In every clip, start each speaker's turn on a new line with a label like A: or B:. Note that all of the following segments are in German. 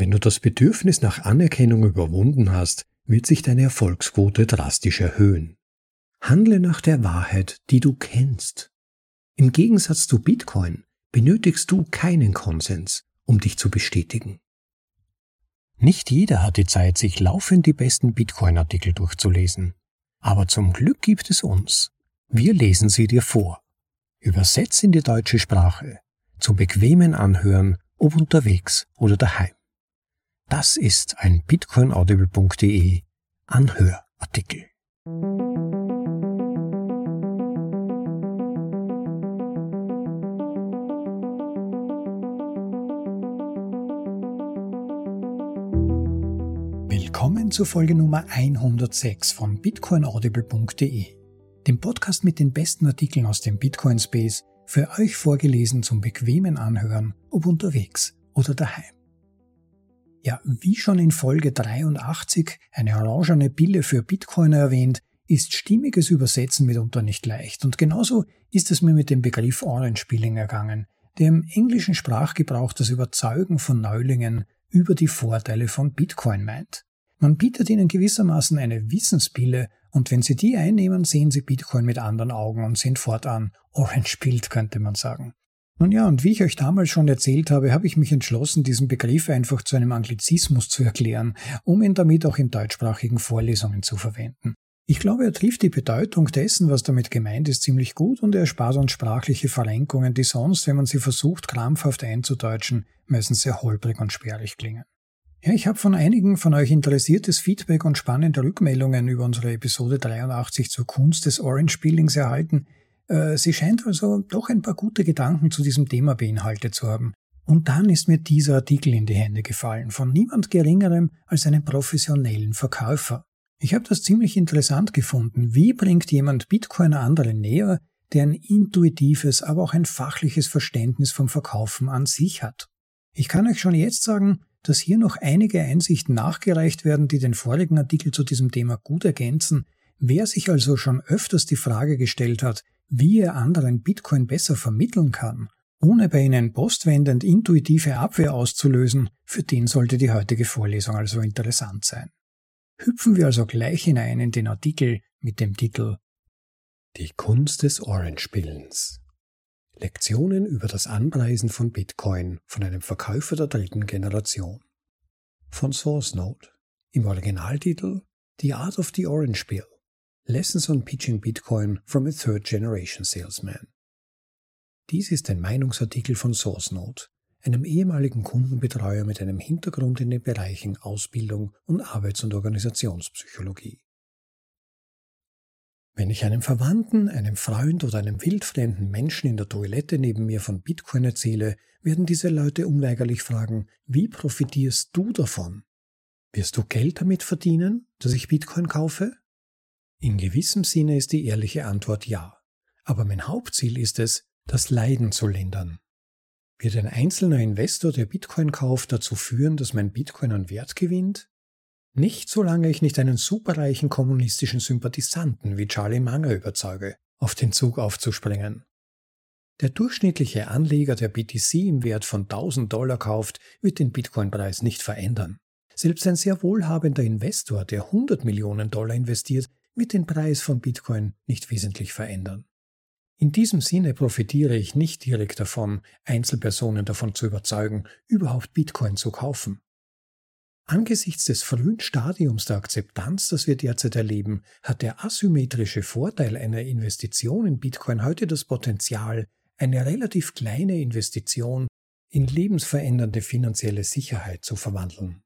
A: Wenn du das Bedürfnis nach Anerkennung überwunden hast, wird sich deine Erfolgsquote drastisch erhöhen. Handle nach der Wahrheit, die du kennst. Im Gegensatz zu Bitcoin benötigst du keinen Konsens, um dich zu bestätigen. Nicht jeder hat die Zeit, sich laufend die besten Bitcoin-Artikel durchzulesen. Aber zum Glück gibt es uns. Wir lesen sie dir vor. Übersetzt in die deutsche Sprache. Zum bequemen Anhören, ob unterwegs oder daheim. Das ist ein bitcoinaudible.de Anhörartikel. Willkommen zur Folge Nummer 106 von bitcoinaudible.de, dem Podcast mit den besten Artikeln aus dem Bitcoin Space, für euch vorgelesen zum bequemen Anhören, ob unterwegs oder daheim. Ja, wie schon in Folge 83 eine orangene Pille für Bitcoiner erwähnt, ist stimmiges Übersetzen mitunter nicht leicht und genauso ist es mir mit dem Begriff Orange Pilling ergangen, der im englischen Sprachgebrauch das Überzeugen von Neulingen über die Vorteile von Bitcoin meint. Man bietet ihnen gewissermaßen eine Wissenspille und wenn sie die einnehmen, sehen sie Bitcoin mit anderen Augen und sind fortan orange Bild, könnte man sagen. Nun ja, und wie ich euch damals schon erzählt habe, habe ich mich entschlossen, diesen Begriff einfach zu einem Anglizismus zu erklären, um ihn damit auch in deutschsprachigen Vorlesungen zu verwenden. Ich glaube, er trifft die Bedeutung dessen, was damit gemeint ist, ziemlich gut und er spart uns sprachliche Verrenkungen, die sonst, wenn man sie versucht, krampfhaft einzudeutschen, meistens sehr holprig und spärlich klingen. Ja, ich habe von einigen von euch interessiertes Feedback und spannende Rückmeldungen über unsere Episode 83 zur Kunst des Orange Peelings erhalten. Äh, sie scheint also doch ein paar gute Gedanken zu diesem Thema beinhaltet zu haben. Und dann ist mir dieser Artikel in die Hände gefallen, von niemand Geringerem als einem professionellen Verkäufer. Ich habe das ziemlich interessant gefunden. Wie bringt jemand Bitcoin anderen näher, der ein intuitives, aber auch ein fachliches Verständnis vom Verkaufen an sich hat? Ich kann euch schon jetzt sagen, dass hier noch einige Einsichten nachgereicht werden, die den vorigen Artikel zu diesem Thema gut ergänzen. Wer sich also schon öfters die Frage gestellt hat, wie er anderen Bitcoin besser vermitteln kann, ohne bei ihnen postwendend intuitive Abwehr auszulösen, für den sollte die heutige Vorlesung also interessant sein. Hüpfen wir also gleich hinein in den Artikel mit dem Titel Die Kunst des Orange-Pillens. Lektionen über das Anpreisen von Bitcoin von einem Verkäufer der dritten Generation. Von SourceNote. Im Originaltitel The Art of the Orange Pill. Lessons on Pitching Bitcoin from a Third Generation Salesman. Dies ist ein Meinungsartikel von SourceNote, einem ehemaligen Kundenbetreuer mit einem Hintergrund in den Bereichen Ausbildung und Arbeits- und Organisationspsychologie. Wenn ich einem Verwandten, einem Freund oder einem wildfremden Menschen in der Toilette neben mir von Bitcoin erzähle, werden diese Leute unweigerlich fragen, wie profitierst du davon? Wirst du Geld damit verdienen, dass ich Bitcoin kaufe? In gewissem Sinne ist die ehrliche Antwort ja. Aber mein Hauptziel ist es, das Leiden zu lindern. Wird ein einzelner Investor, der Bitcoin kauft, dazu führen, dass mein Bitcoin an Wert gewinnt? Nicht solange ich nicht einen superreichen kommunistischen Sympathisanten wie Charlie Munger überzeuge, auf den Zug aufzuspringen. Der durchschnittliche Anleger, der BTC im Wert von 1000 Dollar kauft, wird den Bitcoin-Preis nicht verändern. Selbst ein sehr wohlhabender Investor, der 100 Millionen Dollar investiert, wird den Preis von Bitcoin nicht wesentlich verändern. In diesem Sinne profitiere ich nicht direkt davon, Einzelpersonen davon zu überzeugen, überhaupt Bitcoin zu kaufen. Angesichts des frühen Stadiums der Akzeptanz, das wir derzeit erleben, hat der asymmetrische Vorteil einer Investition in Bitcoin heute das Potenzial, eine relativ kleine Investition in lebensverändernde finanzielle Sicherheit zu verwandeln.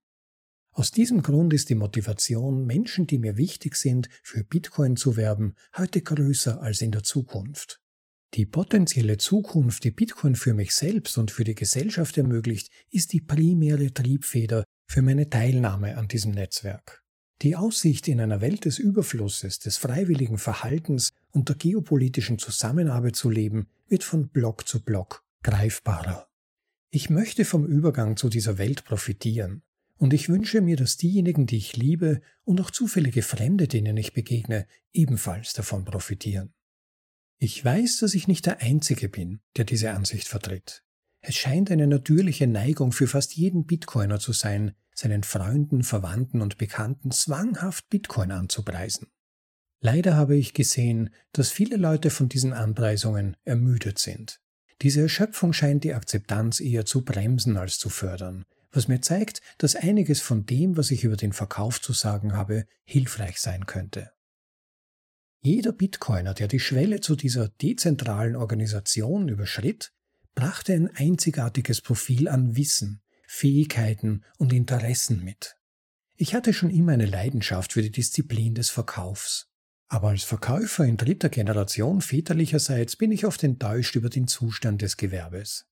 A: Aus diesem Grund ist die Motivation, Menschen, die mir wichtig sind, für Bitcoin zu werben, heute größer als in der Zukunft. Die potenzielle Zukunft, die Bitcoin für mich selbst und für die Gesellschaft ermöglicht, ist die primäre Triebfeder für meine Teilnahme an diesem Netzwerk. Die Aussicht, in einer Welt des Überflusses, des freiwilligen Verhaltens und der geopolitischen Zusammenarbeit zu leben, wird von Block zu Block greifbarer. Ich möchte vom Übergang zu dieser Welt profitieren, und ich wünsche mir, dass diejenigen, die ich liebe und auch zufällige Fremde, denen ich begegne, ebenfalls davon profitieren. Ich weiß, dass ich nicht der Einzige bin, der diese Ansicht vertritt. Es scheint eine natürliche Neigung für fast jeden Bitcoiner zu sein, seinen Freunden, Verwandten und Bekannten zwanghaft Bitcoin anzupreisen. Leider habe ich gesehen, dass viele Leute von diesen Anpreisungen ermüdet sind. Diese Erschöpfung scheint die Akzeptanz eher zu bremsen als zu fördern, was mir zeigt, dass einiges von dem, was ich über den Verkauf zu sagen habe, hilfreich sein könnte. Jeder Bitcoiner, der die Schwelle zu dieser dezentralen Organisation überschritt, brachte ein einzigartiges Profil an Wissen, Fähigkeiten und Interessen mit. Ich hatte schon immer eine Leidenschaft für die Disziplin des Verkaufs. Aber als Verkäufer in dritter Generation väterlicherseits bin ich oft enttäuscht über den Zustand des Gewerbes.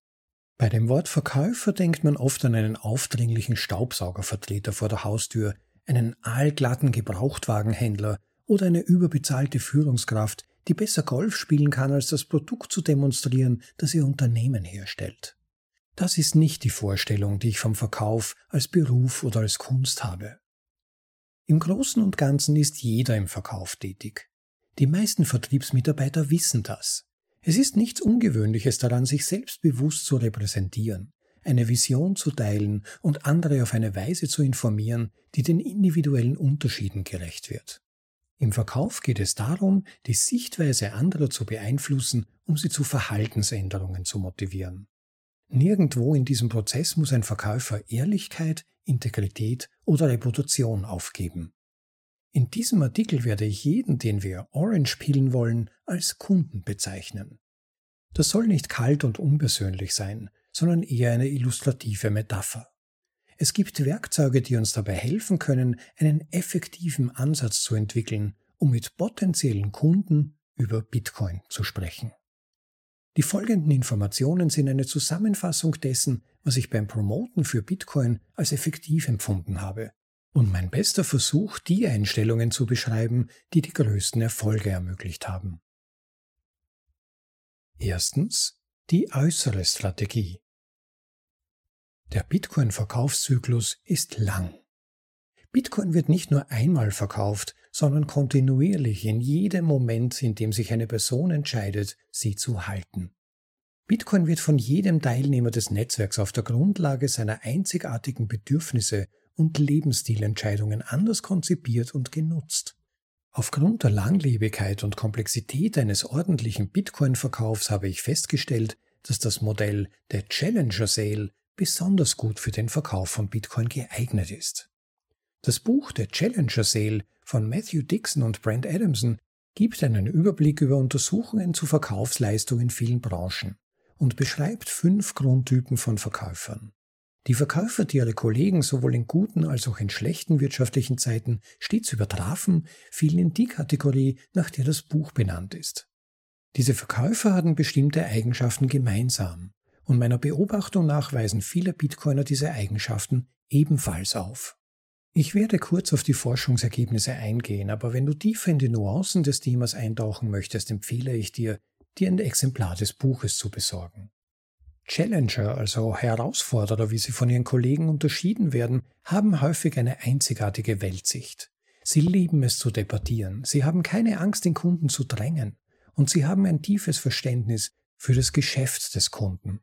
A: Bei dem Wort Verkäufer denkt man oft an einen aufdringlichen Staubsaugervertreter vor der Haustür, einen aalglatten Gebrauchtwagenhändler oder eine überbezahlte Führungskraft, die besser Golf spielen kann, als das Produkt zu demonstrieren, das ihr Unternehmen herstellt. Das ist nicht die Vorstellung, die ich vom Verkauf als Beruf oder als Kunst habe. Im Großen und Ganzen ist jeder im Verkauf tätig. Die meisten Vertriebsmitarbeiter wissen das. Es ist nichts Ungewöhnliches daran, sich selbstbewusst zu repräsentieren, eine Vision zu teilen und andere auf eine Weise zu informieren, die den individuellen Unterschieden gerecht wird. Im Verkauf geht es darum, die Sichtweise anderer zu beeinflussen, um sie zu Verhaltensänderungen zu motivieren. Nirgendwo in diesem Prozess muss ein Verkäufer Ehrlichkeit, Integrität oder Reputation aufgeben. In diesem Artikel werde ich jeden, den wir Orange pillen wollen, als Kunden bezeichnen. Das soll nicht kalt und unpersönlich sein, sondern eher eine illustrative Metapher. Es gibt Werkzeuge, die uns dabei helfen können, einen effektiven Ansatz zu entwickeln, um mit potenziellen Kunden über Bitcoin zu sprechen. Die folgenden Informationen sind eine Zusammenfassung dessen, was ich beim Promoten für Bitcoin als effektiv empfunden habe und mein bester Versuch, die Einstellungen zu beschreiben, die die größten Erfolge ermöglicht haben. Erstens die äußere Strategie. Der Bitcoin-Verkaufszyklus ist lang. Bitcoin wird nicht nur einmal verkauft, sondern kontinuierlich in jedem Moment, in dem sich eine Person entscheidet, sie zu halten. Bitcoin wird von jedem Teilnehmer des Netzwerks auf der Grundlage seiner einzigartigen Bedürfnisse und Lebensstilentscheidungen anders konzipiert und genutzt. Aufgrund der Langlebigkeit und Komplexität eines ordentlichen Bitcoin-Verkaufs habe ich festgestellt, dass das Modell der Challenger Sale besonders gut für den Verkauf von Bitcoin geeignet ist. Das Buch Der Challenger Sale von Matthew Dixon und Brent Adamson gibt einen Überblick über Untersuchungen zu Verkaufsleistungen in vielen Branchen und beschreibt fünf Grundtypen von Verkäufern. Die Verkäufer, die ihre Kollegen sowohl in guten als auch in schlechten wirtschaftlichen Zeiten stets übertrafen, fielen in die Kategorie, nach der das Buch benannt ist. Diese Verkäufer hatten bestimmte Eigenschaften gemeinsam, und meiner Beobachtung nach weisen viele Bitcoiner diese Eigenschaften ebenfalls auf. Ich werde kurz auf die Forschungsergebnisse eingehen, aber wenn du tiefer in die Nuancen des Themas eintauchen möchtest, empfehle ich dir, dir ein Exemplar des Buches zu besorgen. Challenger, also Herausforderer, wie sie von ihren Kollegen unterschieden werden, haben häufig eine einzigartige Weltsicht. Sie lieben es zu debattieren, sie haben keine Angst, den Kunden zu drängen, und sie haben ein tiefes Verständnis für das Geschäft des Kunden.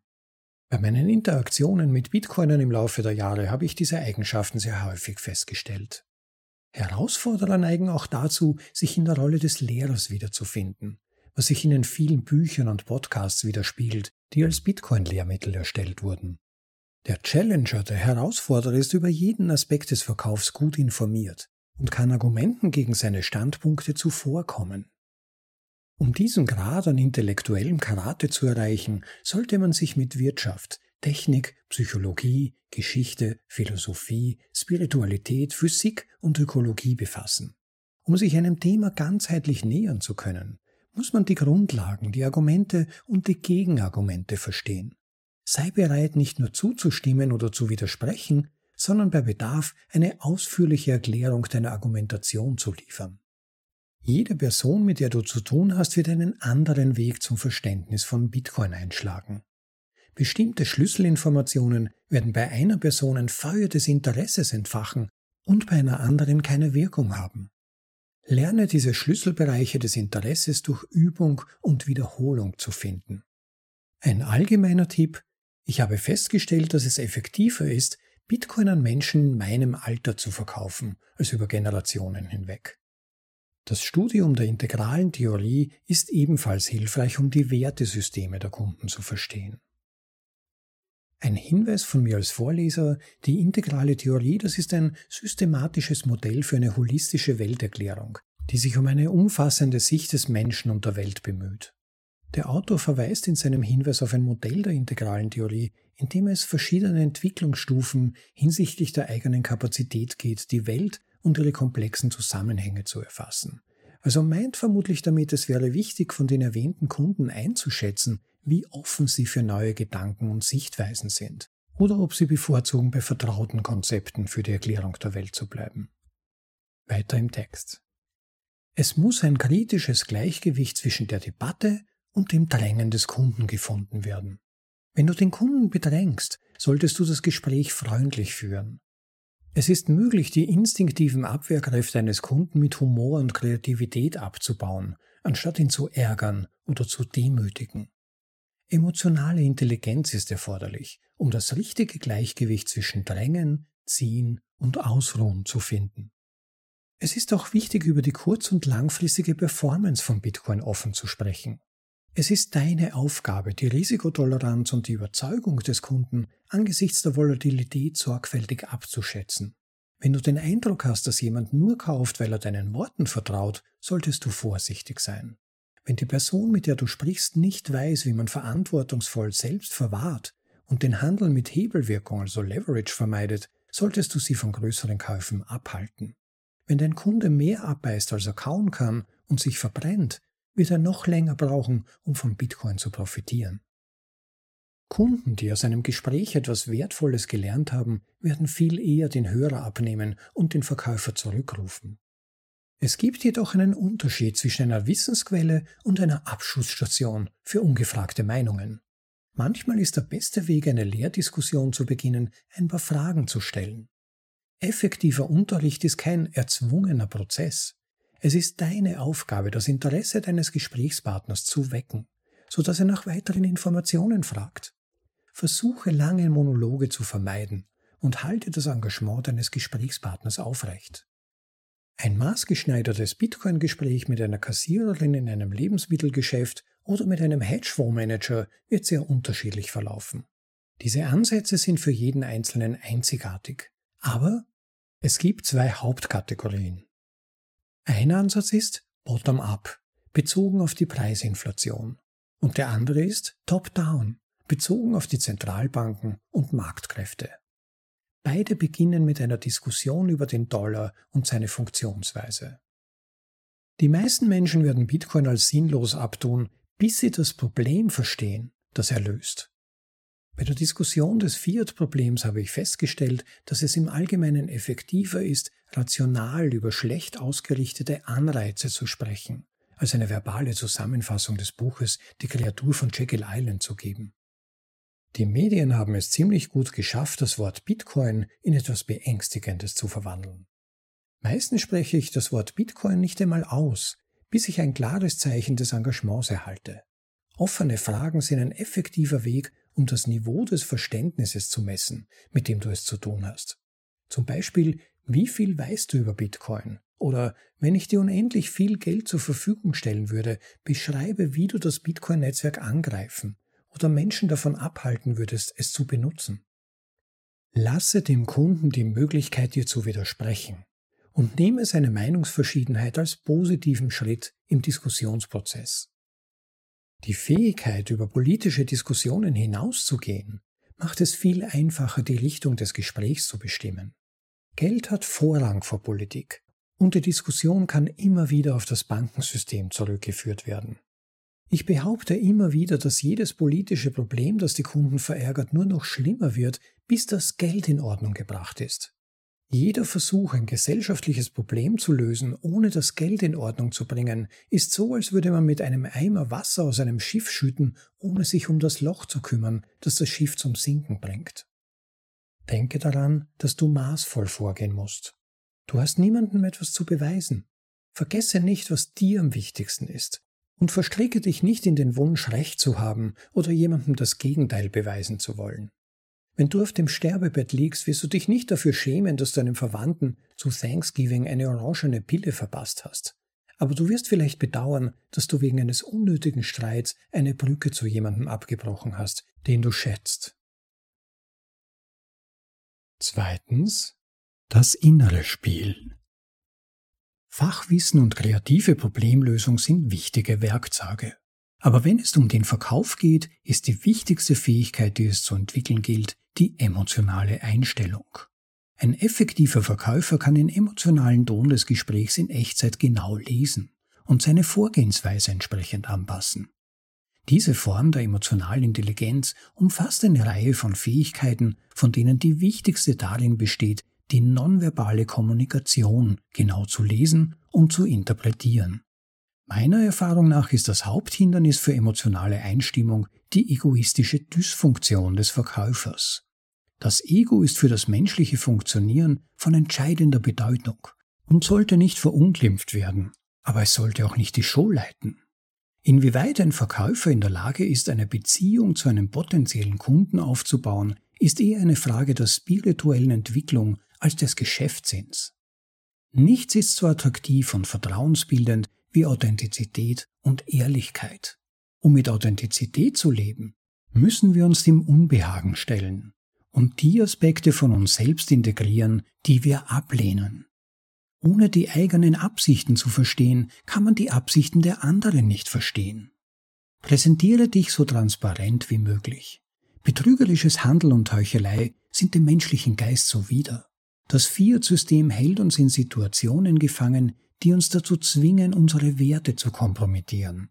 A: Bei meinen Interaktionen mit Bitcoinern im Laufe der Jahre habe ich diese Eigenschaften sehr häufig festgestellt. Herausforderer neigen auch dazu, sich in der Rolle des Lehrers wiederzufinden, was sich in den vielen Büchern und Podcasts widerspiegelt, die als Bitcoin-Lehrmittel erstellt wurden. Der Challenger, der Herausforderer, ist über jeden Aspekt des Verkaufs gut informiert und kann Argumenten gegen seine Standpunkte zuvorkommen. Um diesen Grad an intellektuellem Karate zu erreichen, sollte man sich mit Wirtschaft, Technik, Psychologie, Geschichte, Philosophie, Spiritualität, Physik und Ökologie befassen. Um sich einem Thema ganzheitlich nähern zu können, muss man die Grundlagen, die Argumente und die Gegenargumente verstehen. Sei bereit, nicht nur zuzustimmen oder zu widersprechen, sondern bei Bedarf eine ausführliche Erklärung deiner Argumentation zu liefern. Jede Person, mit der du zu tun hast, wird einen anderen Weg zum Verständnis von Bitcoin einschlagen. Bestimmte Schlüsselinformationen werden bei einer Person ein Feuer des Interesses entfachen und bei einer anderen keine Wirkung haben. Lerne diese Schlüsselbereiche des Interesses durch Übung und Wiederholung zu finden. Ein allgemeiner Tipp, Ich habe festgestellt, dass es effektiver ist, Bitcoin an Menschen in meinem Alter zu verkaufen, als über Generationen hinweg. Das Studium der integralen Theorie ist ebenfalls hilfreich, um die Wertesysteme der Kunden zu verstehen. Ein Hinweis von mir als Vorleser, die integrale Theorie, das ist ein systematisches Modell für eine holistische Welterklärung, die sich um eine umfassende Sicht des Menschen und der Welt bemüht. Der Autor verweist in seinem Hinweis auf ein Modell der integralen Theorie, in dem es verschiedene Entwicklungsstufen hinsichtlich der eigenen Kapazität geht, die Welt und ihre komplexen Zusammenhänge zu erfassen. Also meint vermutlich damit, es wäre wichtig, von den erwähnten Kunden einzuschätzen, wie offen sie für neue Gedanken und Sichtweisen sind, oder ob sie bevorzugen, bei vertrauten Konzepten für die Erklärung der Welt zu bleiben. Weiter im Text. Es muss ein kritisches Gleichgewicht zwischen der Debatte und dem Drängen des Kunden gefunden werden. Wenn du den Kunden bedrängst, solltest du das Gespräch freundlich führen. Es ist möglich, die instinktiven Abwehrkräfte eines Kunden mit Humor und Kreativität abzubauen, anstatt ihn zu ärgern oder zu demütigen. Emotionale Intelligenz ist erforderlich, um das richtige Gleichgewicht zwischen Drängen, Ziehen und Ausruhen zu finden. Es ist auch wichtig, über die kurz- und langfristige Performance von Bitcoin offen zu sprechen. Es ist deine Aufgabe, die Risikotoleranz und die Überzeugung des Kunden angesichts der Volatilität sorgfältig abzuschätzen. Wenn du den Eindruck hast, dass jemand nur kauft, weil er deinen Worten vertraut, solltest du vorsichtig sein. Wenn die Person, mit der du sprichst, nicht weiß, wie man verantwortungsvoll selbst verwahrt und den Handel mit Hebelwirkung, also Leverage, vermeidet, solltest du sie von größeren Käufen abhalten. Wenn dein Kunde mehr abbeißt, als er kauen kann und sich verbrennt, wird er noch länger brauchen, um von Bitcoin zu profitieren. Kunden, die aus einem Gespräch etwas Wertvolles gelernt haben, werden viel eher den Hörer abnehmen und den Verkäufer zurückrufen. Es gibt jedoch einen Unterschied zwischen einer Wissensquelle und einer Abschussstation für ungefragte Meinungen. Manchmal ist der beste Weg, eine Lehrdiskussion zu beginnen, ein paar Fragen zu stellen. Effektiver Unterricht ist kein erzwungener Prozess. Es ist deine Aufgabe, das Interesse deines Gesprächspartners zu wecken, so dass er nach weiteren Informationen fragt. Versuche lange Monologe zu vermeiden und halte das Engagement deines Gesprächspartners aufrecht. Ein maßgeschneidertes Bitcoin-Gespräch mit einer Kassiererin in einem Lebensmittelgeschäft oder mit einem Hedgefondsmanager wird sehr unterschiedlich verlaufen. Diese Ansätze sind für jeden Einzelnen einzigartig. Aber es gibt zwei Hauptkategorien. Ein Ansatz ist Bottom-up, bezogen auf die Preisinflation. Und der andere ist Top-down, bezogen auf die Zentralbanken und Marktkräfte. Beide beginnen mit einer Diskussion über den Dollar und seine Funktionsweise. Die meisten Menschen werden Bitcoin als sinnlos abtun, bis sie das Problem verstehen, das er löst. Bei der Diskussion des Fiat-Problems habe ich festgestellt, dass es im Allgemeinen effektiver ist, rational über schlecht ausgerichtete Anreize zu sprechen, als eine verbale Zusammenfassung des Buches Die Kreatur von Jekyll Island zu geben. Die Medien haben es ziemlich gut geschafft, das Wort Bitcoin in etwas Beängstigendes zu verwandeln. Meistens spreche ich das Wort Bitcoin nicht einmal aus, bis ich ein klares Zeichen des Engagements erhalte. Offene Fragen sind ein effektiver Weg, um das Niveau des Verständnisses zu messen, mit dem du es zu tun hast. Zum Beispiel, wie viel weißt du über Bitcoin? Oder wenn ich dir unendlich viel Geld zur Verfügung stellen würde, beschreibe, wie du das Bitcoin-Netzwerk angreifen oder Menschen davon abhalten würdest, es zu benutzen. Lasse dem Kunden die Möglichkeit, dir zu widersprechen und nehme seine Meinungsverschiedenheit als positiven Schritt im Diskussionsprozess. Die Fähigkeit, über politische Diskussionen hinauszugehen, macht es viel einfacher, die Richtung des Gesprächs zu bestimmen. Geld hat Vorrang vor Politik und die Diskussion kann immer wieder auf das Bankensystem zurückgeführt werden. Ich behaupte immer wieder, dass jedes politische Problem, das die Kunden verärgert, nur noch schlimmer wird, bis das Geld in Ordnung gebracht ist. Jeder Versuch, ein gesellschaftliches Problem zu lösen, ohne das Geld in Ordnung zu bringen, ist so, als würde man mit einem Eimer Wasser aus einem Schiff schütten, ohne sich um das Loch zu kümmern, das das Schiff zum Sinken bringt. Denke daran, dass du maßvoll vorgehen musst. Du hast niemandem etwas zu beweisen. Vergesse nicht, was dir am wichtigsten ist Und verstricke dich nicht in den Wunsch, Recht zu haben oder jemandem das Gegenteil beweisen zu wollen. Wenn du auf dem Sterbebett liegst, wirst du dich nicht dafür schämen, dass du einem Verwandten zu Thanksgiving eine orangene Pille verpasst hast. Aber du wirst vielleicht bedauern, dass du wegen eines unnötigen Streits eine Brücke zu jemandem abgebrochen hast, den du schätzt. Zweitens das innere Spiel. Fachwissen und kreative Problemlösung sind wichtige Werkzeuge. Aber wenn es um den Verkauf geht, ist die wichtigste Fähigkeit, die es zu entwickeln gilt, die emotionale Einstellung. Ein effektiver Verkäufer kann den emotionalen Ton des Gesprächs in Echtzeit genau lesen und seine Vorgehensweise entsprechend anpassen. Diese Form der emotionalen Intelligenz umfasst eine Reihe von Fähigkeiten, von denen die wichtigste darin besteht, die nonverbale Kommunikation genau zu lesen und zu interpretieren. Meiner Erfahrung nach ist das Haupthindernis für emotionale Einstimmung die egoistische Dysfunktion des Verkäufers. Das Ego ist für das menschliche Funktionieren von entscheidender Bedeutung und sollte nicht verunglimpft werden, aber es sollte auch nicht die Show leiten. Inwieweit ein Verkäufer in der Lage ist, eine Beziehung zu einem potenziellen Kunden aufzubauen, ist eher eine Frage der spirituellen Entwicklung als des Geschäftssinns. Nichts ist so attraktiv und vertrauensbildend wie Authentizität und Ehrlichkeit. Um mit Authentizität zu leben, müssen wir uns dem Unbehagen stellen und die Aspekte von uns selbst integrieren, die wir ablehnen. Ohne die eigenen Absichten zu verstehen, kann man die Absichten der anderen nicht verstehen. Präsentiere dich so transparent wie möglich. Betrügerisches Handel und Heuchelei sind dem menschlichen Geist zuwider. Das Fiat-System hält uns in Situationen gefangen, die uns dazu zwingen, unsere Werte zu kompromittieren.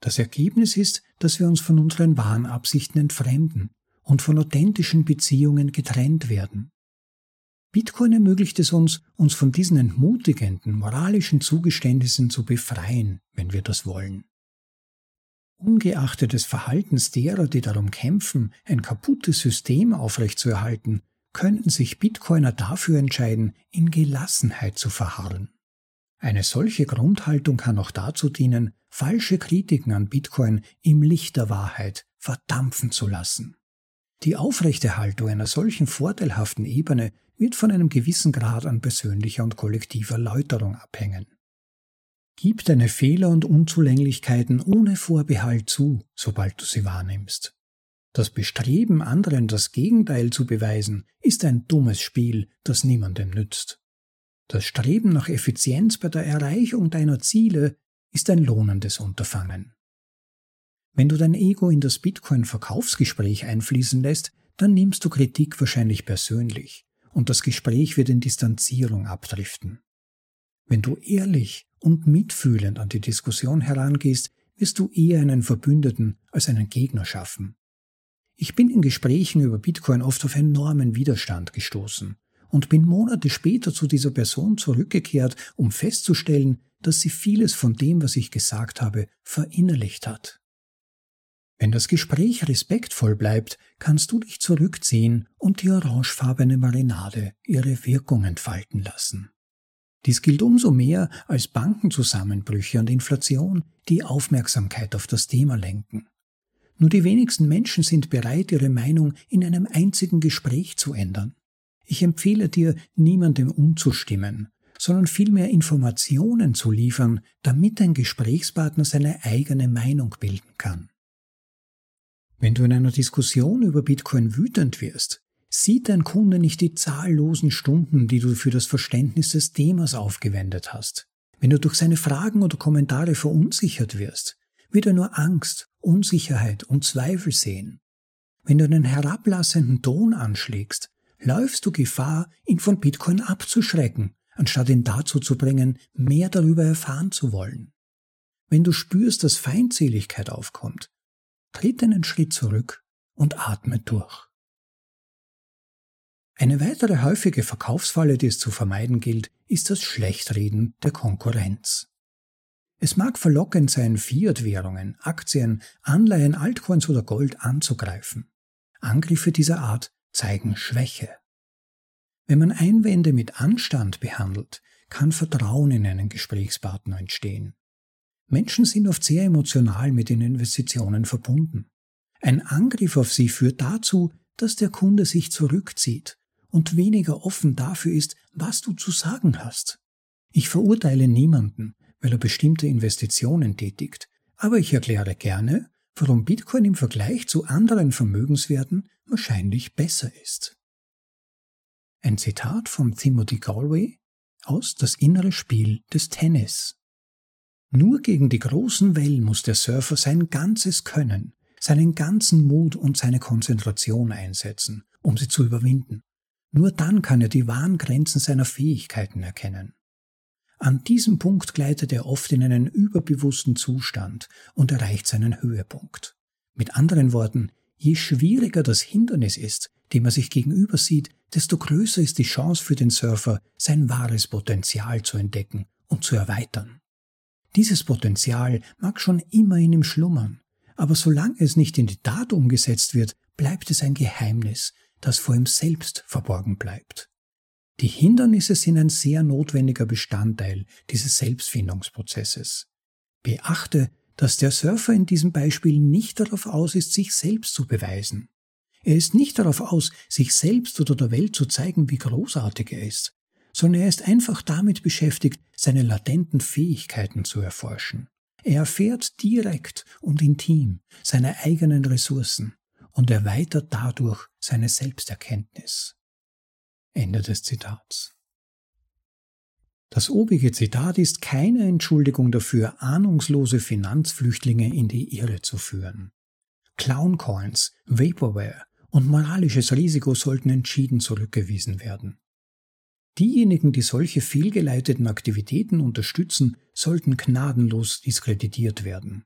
A: Das Ergebnis ist, dass wir uns von unseren wahren Absichten entfremden und von authentischen Beziehungen getrennt werden. Bitcoin ermöglicht es uns, uns von diesen entmutigenden moralischen Zugeständnissen zu befreien, wenn wir das wollen. Ungeachtet des Verhaltens derer, die darum kämpfen, ein kaputtes System aufrechtzuerhalten, könnten sich Bitcoiner dafür entscheiden, in Gelassenheit zu verharren. Eine solche Grundhaltung kann auch dazu dienen, falsche Kritiken an Bitcoin im Licht der Wahrheit verdampfen zu lassen. Die Aufrechterhaltung einer solchen vorteilhaften Ebene wird von einem gewissen Grad an persönlicher und kollektiver Läuterung abhängen. Gib deine Fehler und Unzulänglichkeiten ohne Vorbehalt zu, sobald du sie wahrnimmst. Das Bestreben, anderen das Gegenteil zu beweisen, ist ein dummes Spiel, das niemandem nützt. Das Streben nach Effizienz bei der Erreichung deiner Ziele ist ein lohnendes Unterfangen. Wenn du dein Ego in das Bitcoin-Verkaufsgespräch einfließen lässt, dann nimmst du Kritik wahrscheinlich persönlich und das Gespräch wird in Distanzierung abdriften. Wenn du ehrlich und mitfühlend an die Diskussion herangehst, wirst du eher einen Verbündeten als einen Gegner schaffen. Ich bin in Gesprächen über Bitcoin oft auf enormen Widerstand gestoßen und bin Monate später zu dieser Person zurückgekehrt, um festzustellen, dass sie vieles von dem, was ich gesagt habe, verinnerlicht hat. Wenn das Gespräch respektvoll bleibt, kannst du dich zurückziehen und die orangefarbene Marinade ihre Wirkung entfalten lassen. Dies gilt umso mehr, als Bankenzusammenbrüche und Inflation die Aufmerksamkeit auf das Thema lenken. Nur die wenigsten Menschen sind bereit, ihre Meinung in einem einzigen Gespräch zu ändern. Ich empfehle dir, niemandem umzustimmen, sondern vielmehr Informationen zu liefern, damit dein Gesprächspartner seine eigene Meinung bilden kann. Wenn du in einer Diskussion über Bitcoin wütend wirst, sieht dein Kunde nicht die zahllosen Stunden, die du für das Verständnis des Themas aufgewendet hast. Wenn du durch seine Fragen oder Kommentare verunsichert wirst, wird er nur Angst, Unsicherheit und Zweifel sehen. Wenn du einen herablassenden Ton anschlägst, läufst du Gefahr, ihn von Bitcoin abzuschrecken, anstatt ihn dazu zu bringen, mehr darüber erfahren zu wollen. Wenn du spürst, dass Feindseligkeit aufkommt, tritt einen Schritt zurück und atme durch. Eine weitere häufige Verkaufsfalle, die es zu vermeiden gilt, ist das Schlechtreden der Konkurrenz. Es mag verlockend sein, Fiat-Währungen, Aktien, Anleihen, Altcoins oder Gold anzugreifen. Angriffe dieser Art zeigen Schwäche. Wenn man Einwände mit Anstand behandelt, kann Vertrauen in einen Gesprächspartner entstehen. Menschen sind oft sehr emotional mit den Investitionen verbunden. Ein Angriff auf sie führt dazu, dass der Kunde sich zurückzieht und weniger offen dafür ist, was du zu sagen hast. Ich verurteile niemanden, weil er bestimmte Investitionen tätigt, aber ich erkläre gerne, warum Bitcoin im Vergleich zu anderen Vermögenswerten wahrscheinlich besser ist. Ein Zitat von Timothy Galway aus Das innere Spiel des Tennis. Nur gegen die großen Wellen muss der Surfer sein ganzes Können, seinen ganzen Mut und seine Konzentration einsetzen, um sie zu überwinden. Nur dann kann er die wahren Grenzen seiner Fähigkeiten erkennen. An diesem Punkt gleitet er oft in einen überbewussten Zustand und erreicht seinen Höhepunkt. Mit anderen Worten, je schwieriger das Hindernis ist, dem er sich gegenüber sieht, desto größer ist die Chance für den Surfer, sein wahres Potenzial zu entdecken und zu erweitern. Dieses Potenzial mag schon immer in ihm schlummern, aber solange es nicht in die Tat umgesetzt wird, bleibt es ein Geheimnis, das vor ihm selbst verborgen bleibt. Die Hindernisse sind ein sehr notwendiger Bestandteil dieses Selbstfindungsprozesses. Beachte, dass der Surfer in diesem Beispiel nicht darauf aus ist, sich selbst zu beweisen. Er ist nicht darauf aus, sich selbst oder der Welt zu zeigen, wie großartig er ist, sondern er ist einfach damit beschäftigt, seine latenten Fähigkeiten zu erforschen. Er erfährt direkt und intim seine eigenen Ressourcen und erweitert dadurch seine Selbsterkenntnis. Ende des Zitats. Das obige Zitat ist keine Entschuldigung dafür, ahnungslose Finanzflüchtlinge in die Irre zu führen. Clowncoins, Vaporware und moralisches Risiko sollten entschieden zurückgewiesen werden. Diejenigen, die solche fehlgeleiteten Aktivitäten unterstützen, sollten gnadenlos diskreditiert werden.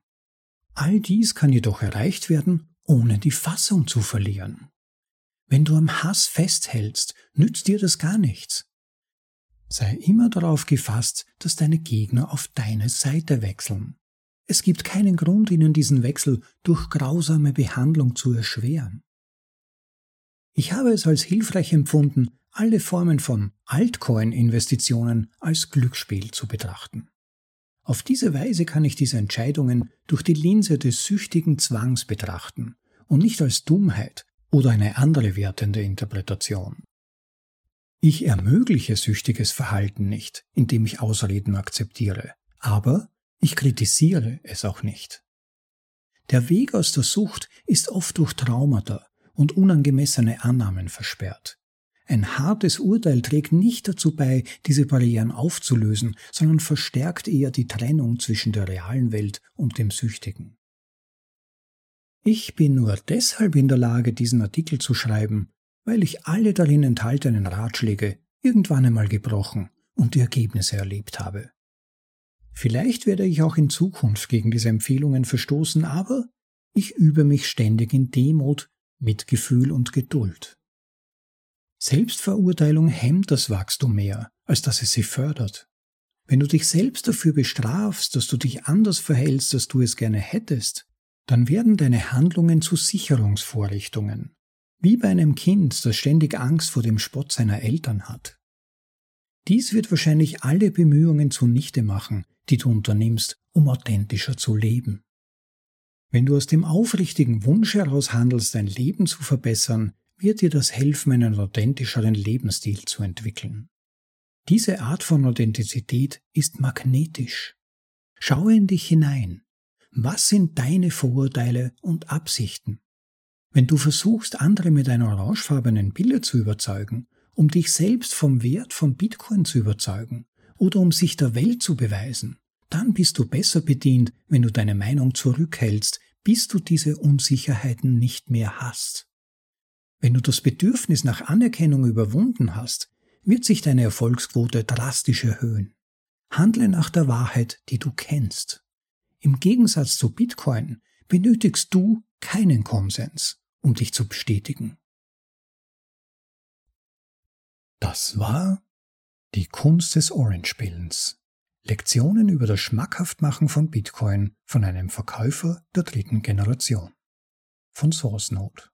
A: All dies kann jedoch erreicht werden, ohne die Fassung zu verlieren. Wenn du am Hass festhältst, nützt dir das gar nichts. Sei immer darauf gefasst, dass deine Gegner auf deine Seite wechseln. Es gibt keinen Grund, ihnen diesen Wechsel durch grausame Behandlung zu erschweren. Ich habe es als hilfreich empfunden, alle Formen von Altcoin-Investitionen als Glücksspiel zu betrachten. Auf diese Weise kann ich diese Entscheidungen durch die Linse des süchtigen Zwangs betrachten und nicht als Dummheit, oder eine andere wertende Interpretation. Ich ermögliche süchtiges Verhalten nicht, indem ich Ausreden akzeptiere, aber ich kritisiere es auch nicht. Der Weg aus der Sucht ist oft durch Traumata und unangemessene Annahmen versperrt. Ein hartes Urteil trägt nicht dazu bei, diese Barrieren aufzulösen, sondern verstärkt eher die Trennung zwischen der realen Welt und dem Süchtigen. Ich bin nur deshalb in der Lage, diesen Artikel zu schreiben, weil ich alle darin enthaltenen Ratschläge irgendwann einmal gebrochen und die Ergebnisse erlebt habe. Vielleicht werde ich auch in Zukunft gegen diese Empfehlungen verstoßen, aber ich übe mich ständig in Demut, Mitgefühl und Geduld. Selbstverurteilung hemmt das Wachstum mehr, als dass es sie fördert. Wenn du dich selbst dafür bestrafst, dass du dich anders verhältst, als du es gerne hättest, dann werden deine Handlungen zu Sicherungsvorrichtungen, wie bei einem Kind, das ständig Angst vor dem Spott seiner Eltern hat. Dies wird wahrscheinlich alle Bemühungen zunichte machen, die du unternimmst, um authentischer zu leben. Wenn du aus dem aufrichtigen Wunsch heraus handelst, dein Leben zu verbessern, wird dir das helfen, einen authentischeren Lebensstil zu entwickeln. Diese Art von Authentizität ist magnetisch. Schaue in dich hinein was sind deine Vorurteile und Absichten? Wenn du versuchst, andere mit einer orangefarbenen Pille zu überzeugen, um dich selbst vom Wert von Bitcoin zu überzeugen oder um sich der Welt zu beweisen, dann bist du besser bedient, wenn du deine Meinung zurückhältst, bis du diese Unsicherheiten nicht mehr hast. Wenn du das Bedürfnis nach Anerkennung überwunden hast, wird sich deine Erfolgsquote drastisch erhöhen. Handle nach der Wahrheit, die du kennst. Im Gegensatz zu Bitcoin benötigst du keinen Konsens, um dich zu bestätigen. Das war die Kunst des Orange-Billens. Lektionen über das Schmackhaftmachen von Bitcoin von einem Verkäufer der dritten Generation. Von SourceNote.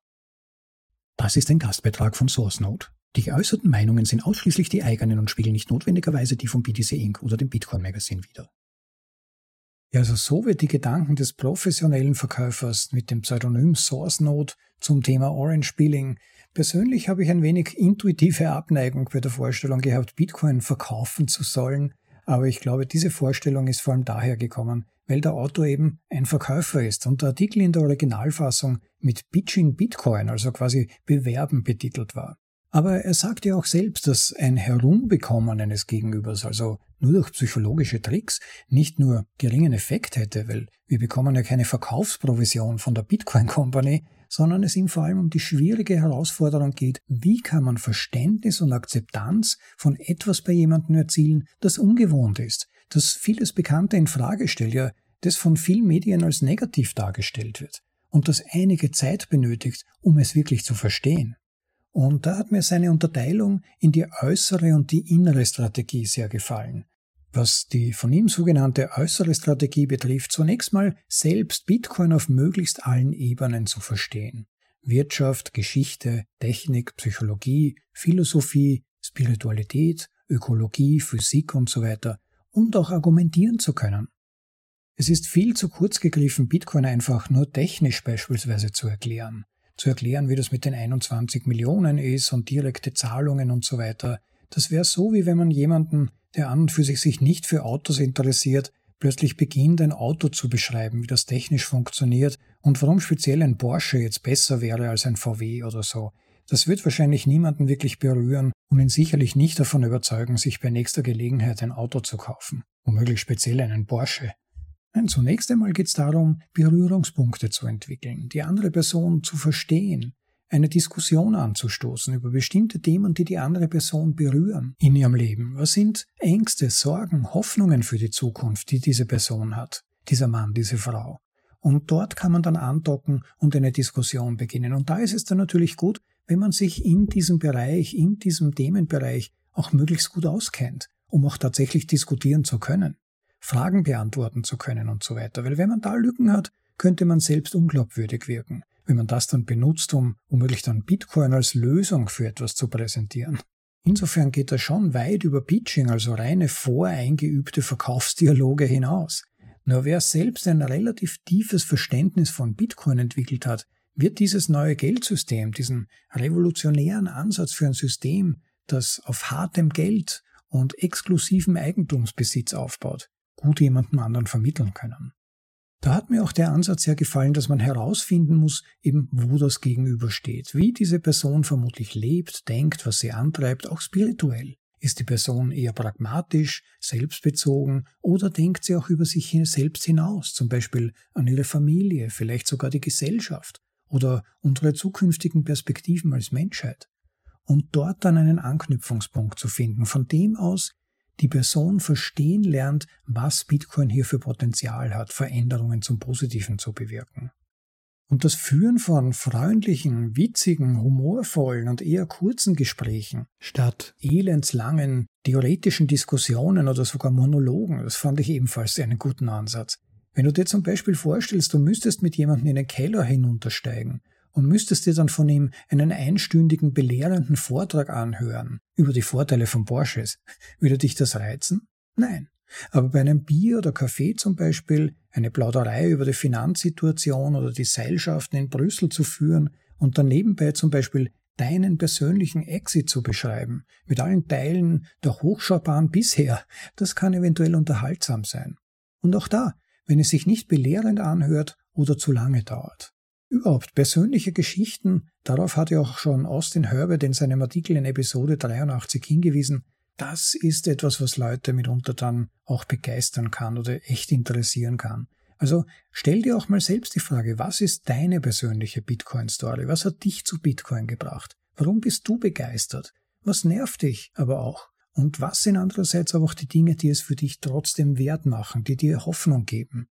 A: Das ist ein Gastbeitrag von SourceNote. Die geäußerten Meinungen sind ausschließlich die eigenen und spiegeln nicht notwendigerweise die von BTC Inc. oder dem Bitcoin Magazine wider. Ja, also so wie die Gedanken des professionellen Verkäufers mit dem Pseudonym Source Node zum Thema Orange Billing. Persönlich habe ich ein wenig intuitive Abneigung bei der Vorstellung gehabt, Bitcoin verkaufen zu sollen, aber ich glaube, diese Vorstellung ist vor allem daher gekommen, weil der Autor eben ein Verkäufer ist und der Artikel in der Originalfassung mit Pitching Bitcoin, also quasi Bewerben betitelt war. Aber er sagt ja auch selbst, dass ein Herumbekommen eines Gegenübers, also nur durch psychologische Tricks, nicht nur geringen Effekt hätte, weil wir bekommen ja keine Verkaufsprovision von der Bitcoin Company, sondern es ihm vor allem um die schwierige Herausforderung geht, wie kann man Verständnis und Akzeptanz von etwas bei jemandem erzielen, das ungewohnt ist, das vieles Bekannte in Frage stellt, ja, das von vielen Medien als negativ dargestellt wird und das einige Zeit benötigt, um es wirklich zu verstehen. Und da hat mir seine Unterteilung in die äußere und die innere Strategie sehr gefallen. Was die von ihm sogenannte äußere Strategie betrifft, zunächst mal selbst Bitcoin auf möglichst allen Ebenen zu verstehen. Wirtschaft, Geschichte, Technik, Psychologie, Philosophie, Spiritualität, Ökologie, Physik und so weiter und auch argumentieren zu können. Es ist viel zu kurz gegriffen, Bitcoin einfach nur technisch beispielsweise zu erklären zu erklären, wie das mit den 21 Millionen ist und direkte Zahlungen und so weiter. Das wäre so, wie wenn man jemanden, der an und für sich sich nicht für Autos interessiert, plötzlich beginnt, ein Auto zu beschreiben, wie das technisch funktioniert und warum speziell ein Porsche jetzt besser wäre als ein VW oder so. Das wird wahrscheinlich niemanden wirklich berühren und ihn sicherlich nicht davon überzeugen, sich bei nächster Gelegenheit ein Auto zu kaufen. Womöglich speziell einen Porsche. Nein, zunächst einmal geht es darum, Berührungspunkte zu entwickeln, die andere Person zu verstehen, eine Diskussion anzustoßen über bestimmte Themen, die die andere Person berühren in ihrem Leben. Was sind Ängste, Sorgen, Hoffnungen für die Zukunft, die diese Person hat, dieser Mann, diese Frau? Und dort kann man dann andocken und eine Diskussion beginnen. Und da ist es dann natürlich gut, wenn man sich in diesem Bereich, in diesem Themenbereich auch möglichst gut auskennt, um auch tatsächlich diskutieren zu können. Fragen beantworten zu können und so weiter. Weil wenn man da Lücken hat, könnte man selbst unglaubwürdig wirken, wenn man das dann benutzt, um womöglich dann Bitcoin als Lösung für etwas zu präsentieren. Insofern geht das schon weit über Pitching, also reine voreingeübte Verkaufsdialoge hinaus. Nur wer selbst ein relativ tiefes Verständnis von Bitcoin entwickelt hat, wird dieses neue Geldsystem, diesen revolutionären Ansatz für ein System, das auf hartem Geld und exklusivem Eigentumsbesitz aufbaut, gut jemandem anderen vermitteln können. Da hat mir auch der Ansatz sehr gefallen, dass man herausfinden muss, eben wo das Gegenüber steht, wie diese Person vermutlich lebt, denkt, was sie antreibt, auch spirituell. Ist die Person eher pragmatisch, selbstbezogen oder denkt sie auch über sich selbst hinaus, zum Beispiel an ihre Familie, vielleicht sogar die Gesellschaft oder unsere zukünftigen Perspektiven als Menschheit? Und dort dann einen Anknüpfungspunkt zu finden, von dem aus die Person verstehen lernt, was Bitcoin hier für Potenzial hat, Veränderungen zum Positiven zu bewirken. Und das Führen von freundlichen, witzigen, humorvollen und eher kurzen Gesprächen statt elendslangen theoretischen Diskussionen oder sogar Monologen, das fand ich ebenfalls einen guten Ansatz. Wenn du dir zum Beispiel vorstellst, du müsstest mit jemandem in den Keller hinuntersteigen und müsstest dir dann von ihm einen einstündigen belehrenden Vortrag anhören über die Vorteile von Porsches. Würde dich das reizen? Nein. Aber bei einem Bier oder Kaffee zum Beispiel eine Plauderei über die Finanzsituation oder die Seilschaften in Brüssel zu führen und dann nebenbei zum Beispiel deinen persönlichen Exit zu beschreiben, mit allen Teilen der Hochschaubahn bisher, das kann eventuell unterhaltsam sein. Und auch da, wenn es sich nicht belehrend anhört oder zu lange dauert. Überhaupt persönliche Geschichten, darauf hat ja auch schon Austin Herbert in seinem Artikel in Episode 83 hingewiesen, das ist etwas, was Leute mitunter dann auch begeistern kann oder echt interessieren kann. Also stell dir auch mal selbst die Frage, was ist deine persönliche Bitcoin-Story? Was hat dich zu Bitcoin gebracht? Warum bist du begeistert? Was nervt dich aber auch? Und was sind andererseits aber auch die Dinge, die es für dich trotzdem wert machen, die dir Hoffnung geben?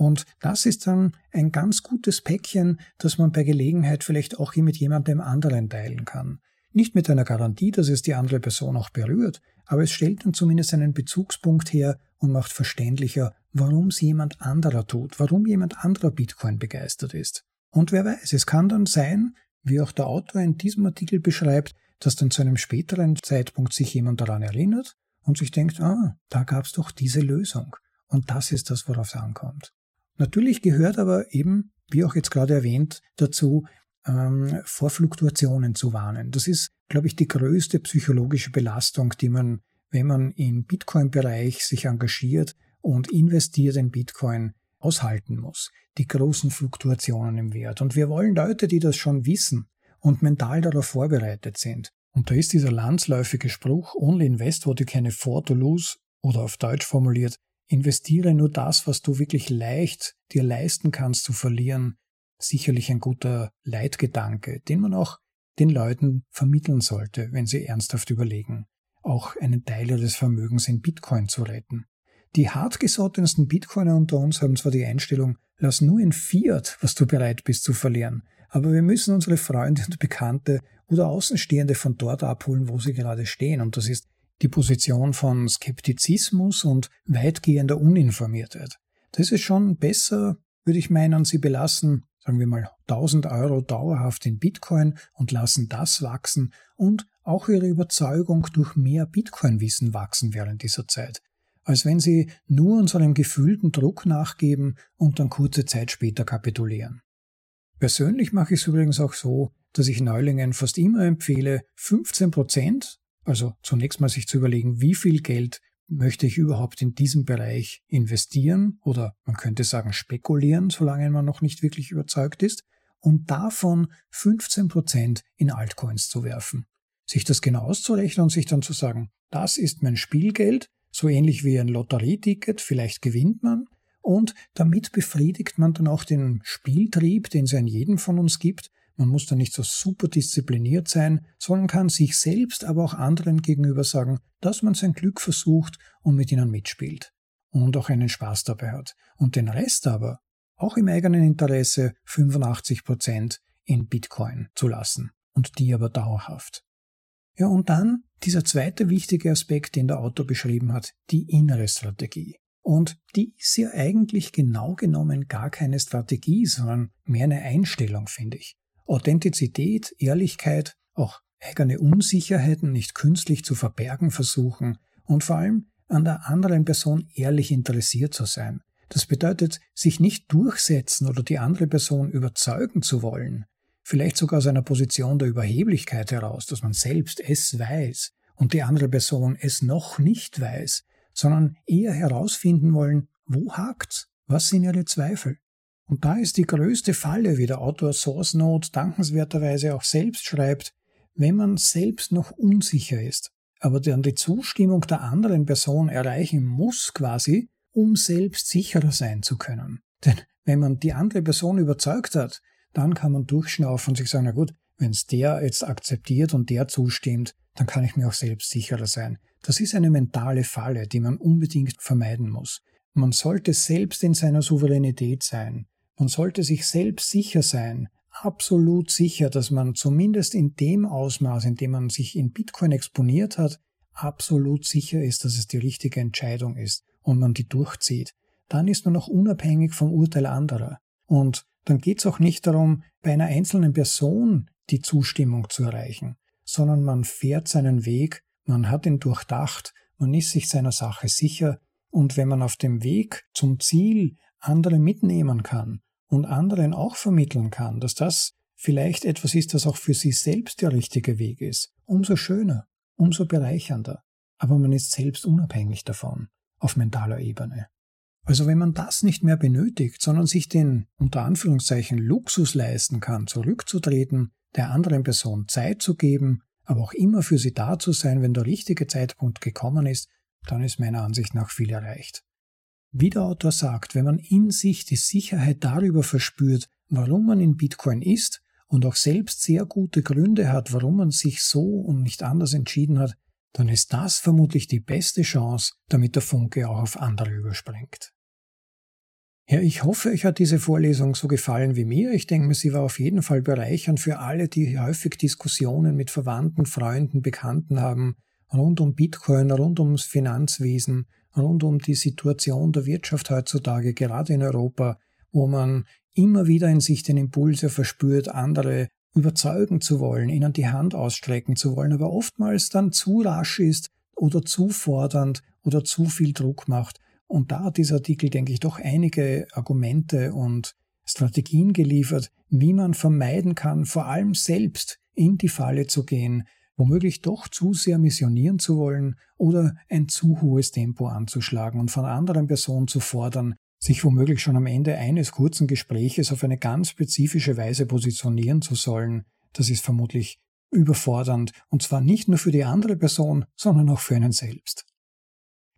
A: Und das ist dann ein ganz gutes Päckchen, das man bei Gelegenheit vielleicht auch mit jemandem anderen teilen kann. Nicht mit einer Garantie, dass es die andere Person auch berührt, aber es stellt dann zumindest einen Bezugspunkt her und macht verständlicher, warum es jemand anderer tut, warum jemand anderer Bitcoin begeistert ist. Und wer weiß, es kann dann sein, wie auch der Autor in diesem Artikel beschreibt, dass dann zu einem späteren Zeitpunkt sich jemand daran erinnert und sich denkt, ah, da gab's doch diese Lösung. Und das ist das, worauf es ankommt. Natürlich gehört aber eben, wie auch jetzt gerade erwähnt, dazu, ähm, vor Fluktuationen zu warnen. Das ist, glaube ich, die größte psychologische Belastung, die man, wenn man im Bitcoin-Bereich sich engagiert und investiert in Bitcoin, aushalten muss. Die großen Fluktuationen im Wert. Und wir wollen Leute, die das schon wissen und mental darauf vorbereitet sind. Und da ist dieser landsläufige Spruch, only invest what you can afford to lose, oder auf Deutsch formuliert, investiere nur das, was du wirklich leicht dir leisten kannst zu verlieren, sicherlich ein guter Leitgedanke, den man auch den Leuten vermitteln sollte, wenn sie ernsthaft überlegen, auch einen Teil ihres Vermögens in Bitcoin zu retten. Die hartgesottensten Bitcoiner unter uns haben zwar die Einstellung, lass nur in Fiat, was du bereit bist zu verlieren, aber wir müssen unsere Freunde und Bekannte oder Außenstehende von dort abholen, wo sie gerade stehen, und das ist die Position von Skeptizismus und weitgehender Uninformiertheit. Das ist schon besser, würde ich meinen, sie belassen sagen wir mal 1000 Euro dauerhaft in Bitcoin und lassen das wachsen und auch ihre Überzeugung durch mehr Bitcoin-Wissen wachsen während dieser Zeit, als wenn sie nur unserem gefühlten Druck nachgeben und dann kurze Zeit später kapitulieren. Persönlich mache ich es übrigens auch so, dass ich Neulingen fast immer empfehle, 15 Prozent, also zunächst mal sich zu überlegen, wie viel Geld möchte ich überhaupt in diesem Bereich investieren oder man könnte sagen spekulieren, solange man noch nicht wirklich überzeugt ist, und davon 15 Prozent in Altcoins zu werfen. Sich das genau auszurechnen und sich dann zu sagen, das ist mein Spielgeld, so ähnlich wie ein Lotterieticket, vielleicht gewinnt man, und damit befriedigt man dann auch den Spieltrieb, den es in jedem von uns gibt, man muss da nicht so super diszipliniert sein, sondern kann sich selbst, aber auch anderen gegenüber sagen, dass man sein Glück versucht und mit ihnen mitspielt und auch einen Spaß dabei hat. Und den Rest aber, auch im eigenen Interesse, 85 Prozent in Bitcoin zu lassen und die aber dauerhaft. Ja, und dann dieser zweite wichtige Aspekt, den der Autor beschrieben hat, die innere Strategie. Und die ist ja eigentlich genau genommen gar keine Strategie, sondern mehr eine Einstellung, finde ich. Authentizität, Ehrlichkeit, auch eigene Unsicherheiten nicht künstlich zu verbergen versuchen und vor allem an der anderen Person ehrlich interessiert zu sein. Das bedeutet, sich nicht durchsetzen oder die andere Person überzeugen zu wollen, vielleicht sogar aus einer Position der Überheblichkeit heraus, dass man selbst es weiß und die andere Person es noch nicht weiß, sondern eher herausfinden wollen, wo hakt's, was sind ihre Zweifel. Und da ist die größte Falle, wie der Autor Source Note dankenswerterweise auch selbst schreibt, wenn man selbst noch unsicher ist, aber dann die Zustimmung der anderen Person erreichen muss quasi, um selbst sicherer sein zu können. Denn wenn man die andere Person überzeugt hat, dann kann man durchschnaufen und sich sagen, na gut, wenn es der jetzt akzeptiert und der zustimmt, dann kann ich mir auch selbst sicherer sein. Das ist eine mentale Falle, die man unbedingt vermeiden muss. Man sollte selbst in seiner Souveränität sein. Man sollte sich selbst sicher sein, absolut sicher, dass man zumindest in dem Ausmaß, in dem man sich in Bitcoin exponiert hat, absolut sicher ist, dass es die richtige Entscheidung ist und man die durchzieht. Dann ist man auch unabhängig vom Urteil anderer. Und dann geht es auch nicht darum, bei einer einzelnen Person die Zustimmung zu erreichen, sondern man fährt seinen Weg, man hat ihn durchdacht, man ist sich seiner Sache sicher, und wenn man auf dem Weg zum Ziel andere mitnehmen kann und anderen auch vermitteln kann, dass das vielleicht etwas ist, das auch für sie selbst der richtige Weg ist, umso schöner, umso bereichernder. Aber man ist selbst unabhängig davon, auf mentaler Ebene. Also wenn man das nicht mehr benötigt, sondern sich den unter Anführungszeichen Luxus leisten kann, zurückzutreten, der anderen Person Zeit zu geben, aber auch immer für sie da zu sein, wenn der richtige Zeitpunkt gekommen ist, dann ist meiner Ansicht nach viel erreicht. Wie der Autor sagt, wenn man in sich die Sicherheit darüber verspürt, warum man in Bitcoin ist und auch selbst sehr gute Gründe hat, warum man sich so und nicht anders entschieden hat, dann ist das vermutlich die beste Chance, damit der Funke auch auf andere überspringt. Ja, ich hoffe, euch hat diese Vorlesung so gefallen wie mir. Ich denke mir, sie war auf jeden Fall bereichernd für alle, die häufig Diskussionen mit Verwandten, Freunden, Bekannten haben, rund um Bitcoin, rund ums Finanzwesen, rund um die Situation der Wirtschaft heutzutage, gerade in Europa, wo man immer wieder in sich den Impulse verspürt, andere überzeugen zu wollen, ihnen die Hand ausstrecken zu wollen, aber oftmals dann zu rasch ist oder zu fordernd oder zu viel Druck macht. Und da hat dieser Artikel, denke ich, doch einige Argumente und Strategien geliefert, wie man vermeiden kann, vor allem selbst in die Falle zu gehen, womöglich doch zu sehr missionieren zu wollen oder ein zu hohes Tempo anzuschlagen und von anderen Personen zu fordern, sich womöglich schon am Ende eines kurzen Gespräches auf eine ganz spezifische Weise positionieren zu sollen, das ist vermutlich überfordernd, und zwar nicht nur für die andere Person, sondern auch für einen selbst.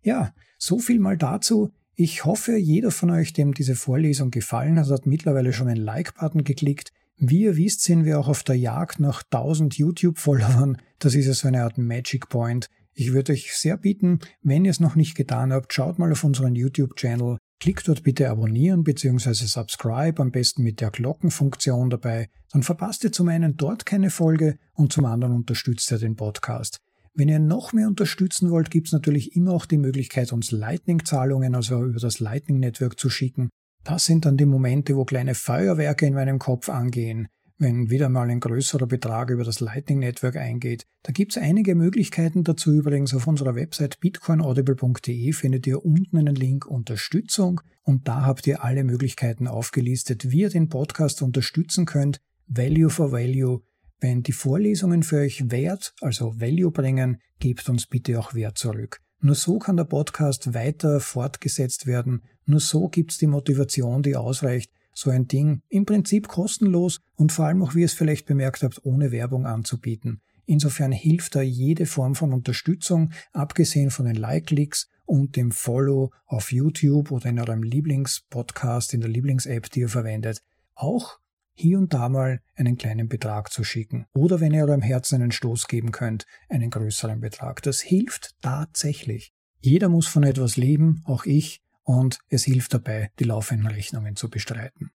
A: Ja, so viel mal dazu. Ich hoffe, jeder von euch, dem diese Vorlesung gefallen hat, hat mittlerweile schon einen Like-Button geklickt. Wie ihr wisst, sind wir auch auf der Jagd nach 1000 YouTube-Followern. Das ist ja so eine Art Magic Point. Ich würde euch sehr bitten, wenn ihr es noch nicht getan habt, schaut mal auf unseren YouTube-Channel, Klickt dort bitte abonnieren bzw. subscribe, am besten mit der Glockenfunktion dabei, dann verpasst ihr zum einen dort keine Folge und zum anderen unterstützt ihr den Podcast. Wenn ihr noch mehr unterstützen wollt, gibt es natürlich immer auch die Möglichkeit, uns Lightning-Zahlungen, also über das Lightning-Network zu schicken. Das sind dann die Momente, wo kleine Feuerwerke in meinem Kopf angehen wenn wieder mal ein größerer Betrag über das Lightning Network eingeht. Da gibt es einige Möglichkeiten dazu. Übrigens auf unserer Website bitcoinaudible.de findet ihr unten einen Link Unterstützung und da habt ihr alle Möglichkeiten aufgelistet, wie ihr den Podcast unterstützen könnt. Value for Value. Wenn die Vorlesungen für euch Wert, also Value bringen, gebt uns bitte auch Wert zurück. Nur so kann der Podcast weiter fortgesetzt werden. Nur so gibt es die Motivation, die ausreicht, so ein Ding im Prinzip kostenlos und vor allem auch, wie ihr es vielleicht bemerkt habt, ohne Werbung anzubieten. Insofern hilft da jede Form von Unterstützung, abgesehen von den Like-Klicks und dem Follow auf YouTube oder in eurem Lieblingspodcast, in der Lieblings-App, die ihr verwendet, auch hier und da mal einen kleinen Betrag zu schicken. Oder wenn ihr eurem Herzen einen Stoß geben könnt, einen größeren Betrag. Das hilft tatsächlich. Jeder muss von etwas leben, auch ich, und es hilft dabei, die laufenden Rechnungen zu bestreiten.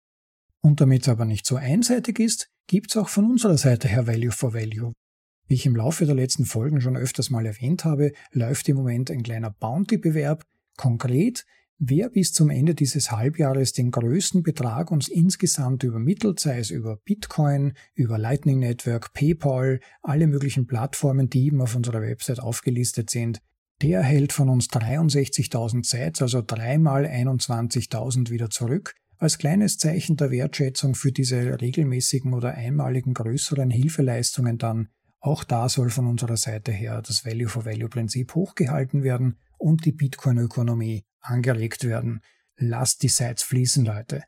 A: Und damit es aber nicht so einseitig ist, gibt es auch von unserer Seite her Value for Value. Wie ich im Laufe der letzten Folgen schon öfters mal erwähnt habe, läuft im Moment ein kleiner Bounty-Bewerb. Konkret, wer bis zum Ende dieses Halbjahres den größten Betrag uns insgesamt übermittelt, sei es über Bitcoin, über Lightning Network, PayPal, alle möglichen Plattformen, die eben auf unserer Website aufgelistet sind, der erhält von uns 63.000 Sets, also dreimal 21.000 wieder zurück, als kleines Zeichen der Wertschätzung für diese regelmäßigen oder einmaligen größeren Hilfeleistungen dann. Auch da soll von unserer Seite her das Value-for-Value-Prinzip hochgehalten werden und die Bitcoin-Ökonomie angeregt werden. Lasst die Sites fließen, Leute.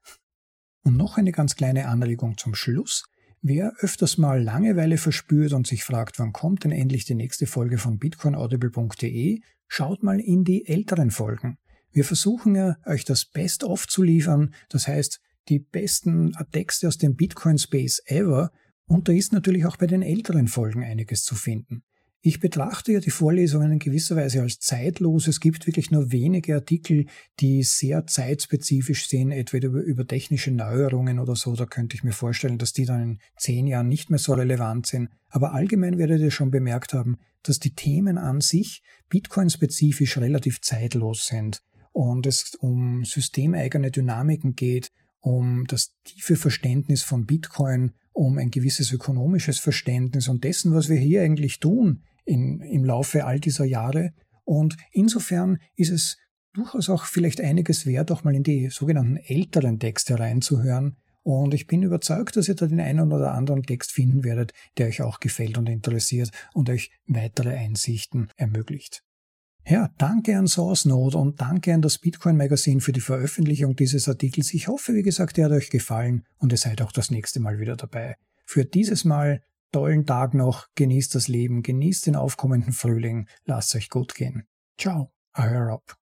A: Und noch eine ganz kleine Anregung zum Schluss. Wer öfters mal Langeweile verspürt und sich fragt, wann kommt denn endlich die nächste Folge von bitcoinaudible.de, schaut mal in die älteren Folgen. Wir versuchen ja, euch das Best-of zu liefern, das heißt die besten Texte aus dem Bitcoin-Space ever, und da ist natürlich auch bei den älteren Folgen einiges zu finden. Ich betrachte ja die Vorlesungen in gewisser Weise als zeitlos. Es gibt wirklich nur wenige Artikel, die sehr zeitspezifisch sind, entweder über, über technische Neuerungen oder so. Da könnte ich mir vorstellen, dass die dann in zehn Jahren nicht mehr so relevant sind. Aber allgemein werdet ihr schon bemerkt haben, dass die Themen an sich Bitcoin-spezifisch relativ zeitlos sind und es um systemeigene Dynamiken geht, um das tiefe Verständnis von Bitcoin um ein gewisses ökonomisches Verständnis und dessen, was wir hier eigentlich tun in, im Laufe all dieser Jahre. Und insofern ist es durchaus auch vielleicht einiges wert, auch mal in die sogenannten älteren Texte reinzuhören. Und ich bin überzeugt, dass ihr da den einen oder anderen Text finden werdet, der euch auch gefällt und interessiert und euch weitere Einsichten ermöglicht. Ja, danke an SourceNode und danke an das Bitcoin Magazine für die Veröffentlichung dieses Artikels. Ich hoffe, wie gesagt, er hat euch gefallen und ihr seid auch das nächste Mal wieder dabei. Für dieses Mal tollen Tag noch, genießt das Leben, genießt den aufkommenden Frühling, lasst euch gut gehen. Ciao, euer Rob.